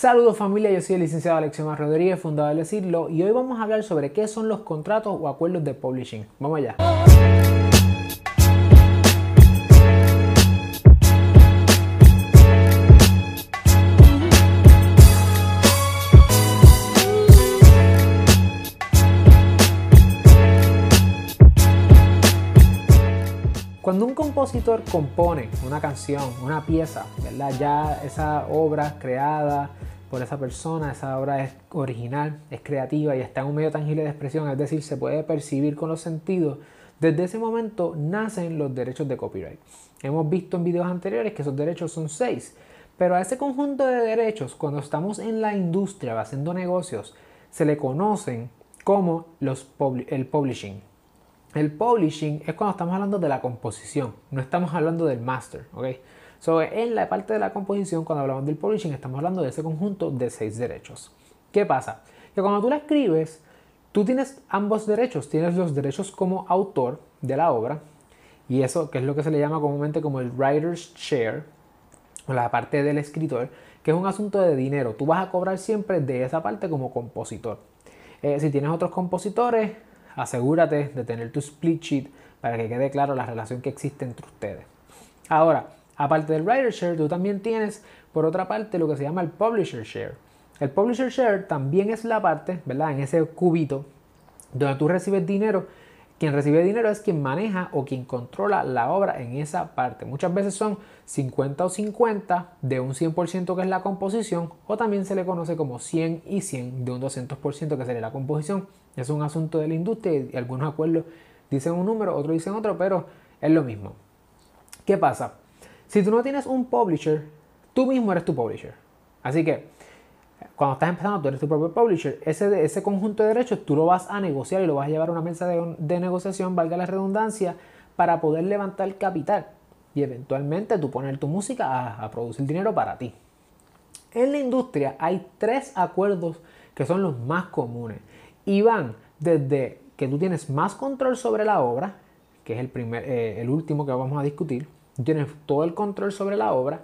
Saludos familia, yo soy el licenciado Alexiomar Rodríguez, fundador de Decirlo, y hoy vamos a hablar sobre qué son los contratos o acuerdos de publishing. Vamos allá. Cuando un compositor compone una canción, una pieza, ¿verdad? Ya esa obra creada por esa persona, esa obra es original, es creativa y está en un medio tangible de expresión, es decir, se puede percibir con los sentidos. Desde ese momento nacen los derechos de copyright. Hemos visto en videos anteriores que esos derechos son seis, pero a ese conjunto de derechos, cuando estamos en la industria haciendo negocios, se le conocen como los, el publishing. El publishing es cuando estamos hablando de la composición, no estamos hablando del master, ¿ok? So, en la parte de la composición, cuando hablamos del publishing, estamos hablando de ese conjunto de seis derechos. ¿Qué pasa? Que cuando tú la escribes, tú tienes ambos derechos. Tienes los derechos como autor de la obra, y eso que es lo que se le llama comúnmente como el writer's share, o la parte del escritor, que es un asunto de dinero. Tú vas a cobrar siempre de esa parte como compositor. Eh, si tienes otros compositores, asegúrate de tener tu split sheet para que quede claro la relación que existe entre ustedes. Ahora, aparte del writer share, tú también tienes por otra parte lo que se llama el publisher share. El publisher share también es la parte, ¿verdad? En ese cubito donde tú recibes dinero. Quien recibe dinero es quien maneja o quien controla la obra en esa parte. Muchas veces son 50 o 50 de un 100% que es la composición o también se le conoce como 100 y 100 de un 200% que sería la composición. Es un asunto de la industria y algunos acuerdos dicen un número, otros dicen otro, pero es lo mismo. ¿Qué pasa? Si tú no tienes un publisher, tú mismo eres tu publisher. Así que cuando estás empezando, tú eres tu propio publisher. Ese, ese conjunto de derechos tú lo vas a negociar y lo vas a llevar a una mesa de, negociación, valga la redundancia, para poder levantar capital y eventualmente tú poner tu música a, a producir dinero para ti. En la industria hay tres acuerdos que son los más comunes y van desde que tú tienes más control sobre la obra, que es el, primer, eh, el último que vamos a discutir, tienes todo el control sobre la obra,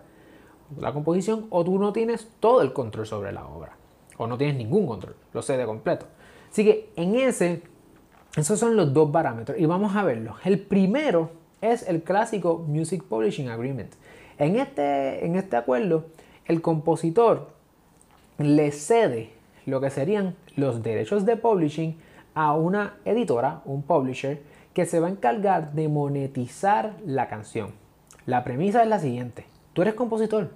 la composición, o tú no tienes todo el control sobre la obra, o no tienes ningún control, lo sé de completo. Así que en ese, esos son los dos parámetros y vamos a verlos. El primero es el clásico Music Publishing Agreement. En este, en este acuerdo, el compositor le cede lo que serían los derechos de publishing a una editora, un publisher, que se va a encargar de monetizar la canción. La premisa es la siguiente. Tú eres compositor,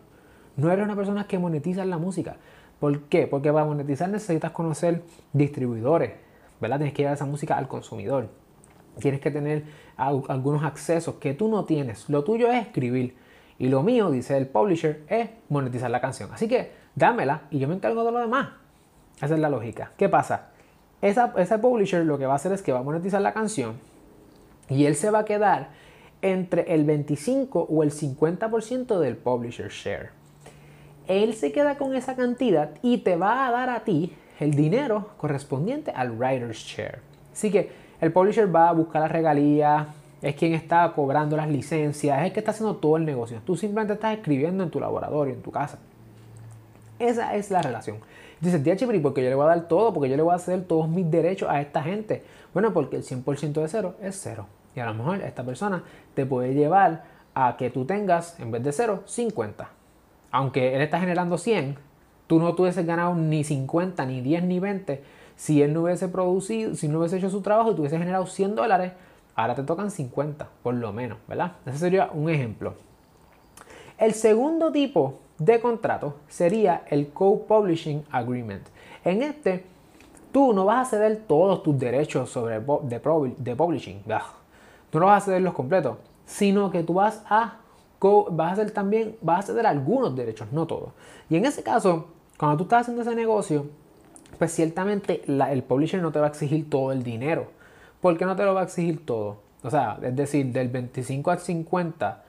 no eres una persona que monetiza la música. ¿Por qué? Porque para monetizar necesitas conocer distribuidores, ¿verdad? Tienes que llevar esa música al consumidor. Tienes que tener algunos accesos que tú no tienes. Lo tuyo es escribir. Y lo mío, dice el publisher, es monetizar la canción. Así que dámela y yo me encargo de lo demás. Esa es la lógica. ¿Qué pasa? Esa, ese publisher lo que va a hacer es que va a monetizar la canción y él se va a quedar entre el 25 o el 50% del publisher share. Él se queda con esa cantidad y te va a dar a ti el dinero correspondiente al writer's share. Así que el publisher va a buscar la regalía, es quien está cobrando las licencias, es el que está haciendo todo el negocio. Tú simplemente estás escribiendo en tu laboratorio, en tu casa. Esa es la relación. Dices, tía Chipri, porque yo le voy a dar todo, porque yo le voy a hacer todos mis derechos a esta gente. Bueno, porque el 100% de cero es cero. Y a lo mejor esta persona te puede llevar a que tú tengas, en vez de cero, 50. Aunque él está generando 100, tú no hubieses ganado ni 50, ni 10, ni 20. Si él no hubiese producido, si no hubiese hecho su trabajo y tú hubiese generado 100 dólares, ahora te tocan 50, por lo menos, ¿verdad? Ese sería un ejemplo. El segundo tipo de contrato sería el Co-Publishing Agreement. En este, tú no vas a ceder todos tus derechos sobre de publishing. Tú no vas a ceder los completos, sino que tú vas a, vas a hacer también, vas a ceder algunos derechos, no todos. Y en ese caso, cuando tú estás haciendo ese negocio, pues ciertamente el publisher no te va a exigir todo el dinero. ¿Por qué no te lo va a exigir todo? O sea, es decir, del 25 al 50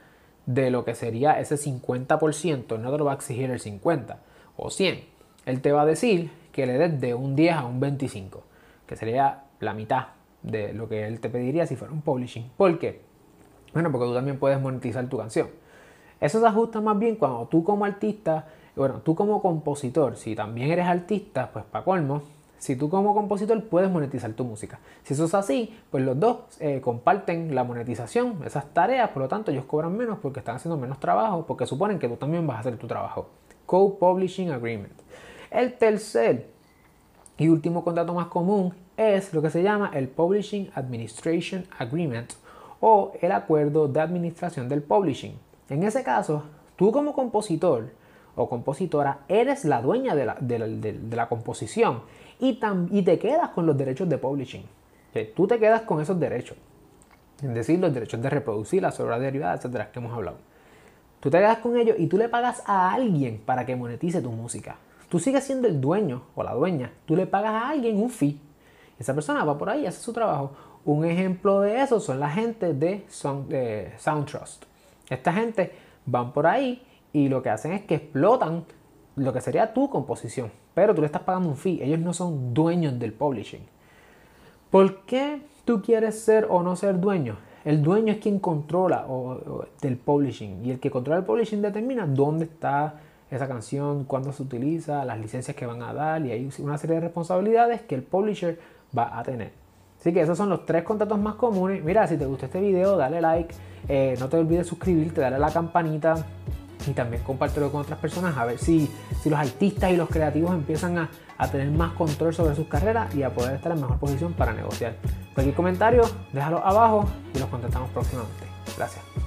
de lo que sería ese 50%, no te lo va a exigir el 50 o 100. Él te va a decir que le des de un 10 a un 25, que sería la mitad de lo que él te pediría si fuera un publishing. ¿Por qué? Bueno, porque tú también puedes monetizar tu canción. Eso se ajusta más bien cuando tú como artista bueno, tú como compositor, si también eres artista, pues para colmo, si tú como compositor puedes monetizar tu música. Si eso es así, pues los dos eh, comparten la monetización, esas tareas, por lo tanto ellos cobran menos porque están haciendo menos trabajo, porque suponen que tú también vas a hacer tu trabajo. Co-Publishing Agreement. El tercer y último contrato más común es lo que se llama el Publishing Administration Agreement o el acuerdo de administración del publishing. En ese caso, tú como compositor o compositora eres la dueña de la, composición y, y, te quedas con los derechos de publishing. Tú te quedas con esos derechos. Es decir, los derechos de reproducir las obras derivadas, etcétera, que hemos hablado. Tú te quedas con ellos y tú le pagas a alguien para que monetice tu música. Tú sigues siendo el dueño o la dueña. Tú le pagas a alguien un fee. Esa persona va por ahí y hace su trabajo. Un ejemplo de eso son la gente de Sound, Soundtrust. Esta gente van por ahí y lo que hacen es que explotan lo que sería tu composición, pero tú le estás pagando un fee, ellos no son dueños del publishing. ¿Por qué tú quieres ser o no ser dueño? El dueño es quien controla o, del publishing y el que controla el publishing determina dónde está esa canción, cuándo se utiliza, las licencias que van a dar y hay una serie de responsabilidades que el publisher va a tener. Así que esos son los tres contratos más comunes. Mira, si te gustó este video, dale like. Eh, no te olvides suscribirte, dale a la campanita y también compártelo con otras personas a ver si, si los artistas y los creativos empiezan a, a, tener más control sobre sus carreras y a poder estar en mejor posición para negociar. Cualquier comentario, déjalo abajo y los contestamos próximamente. Gracias.